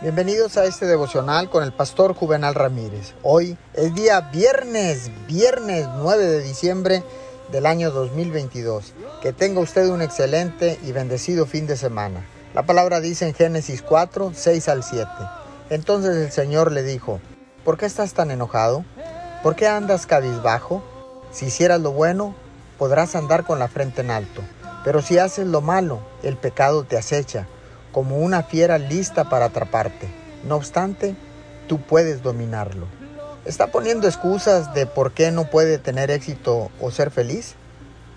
Bienvenidos a este devocional con el pastor Juvenal Ramírez. Hoy es día viernes, viernes 9 de diciembre del año 2022. Que tenga usted un excelente y bendecido fin de semana. La palabra dice en Génesis 4, 6 al 7. Entonces el Señor le dijo, ¿por qué estás tan enojado? ¿Por qué andas cabizbajo? Si hicieras lo bueno, podrás andar con la frente en alto. Pero si haces lo malo, el pecado te acecha como una fiera lista para atraparte. No obstante, tú puedes dominarlo. ¿Está poniendo excusas de por qué no puede tener éxito o ser feliz?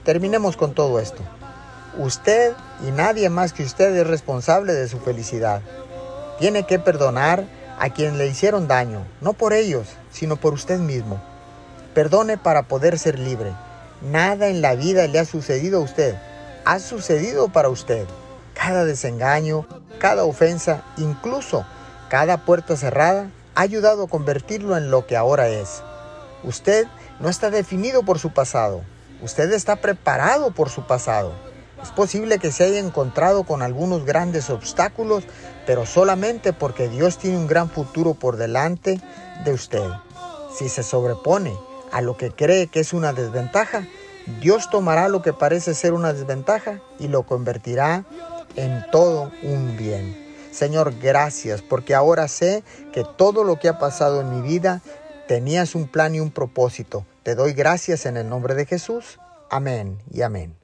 Terminemos con todo esto. Usted y nadie más que usted es responsable de su felicidad. Tiene que perdonar a quien le hicieron daño, no por ellos, sino por usted mismo. Perdone para poder ser libre. Nada en la vida le ha sucedido a usted. Ha sucedido para usted cada desengaño, cada ofensa, incluso cada puerta cerrada, ha ayudado a convertirlo en lo que ahora es. Usted no está definido por su pasado, usted está preparado por su pasado. Es posible que se haya encontrado con algunos grandes obstáculos, pero solamente porque Dios tiene un gran futuro por delante de usted. Si se sobrepone a lo que cree que es una desventaja, Dios tomará lo que parece ser una desventaja y lo convertirá en todo un bien. Señor, gracias porque ahora sé que todo lo que ha pasado en mi vida tenías un plan y un propósito. Te doy gracias en el nombre de Jesús. Amén y amén.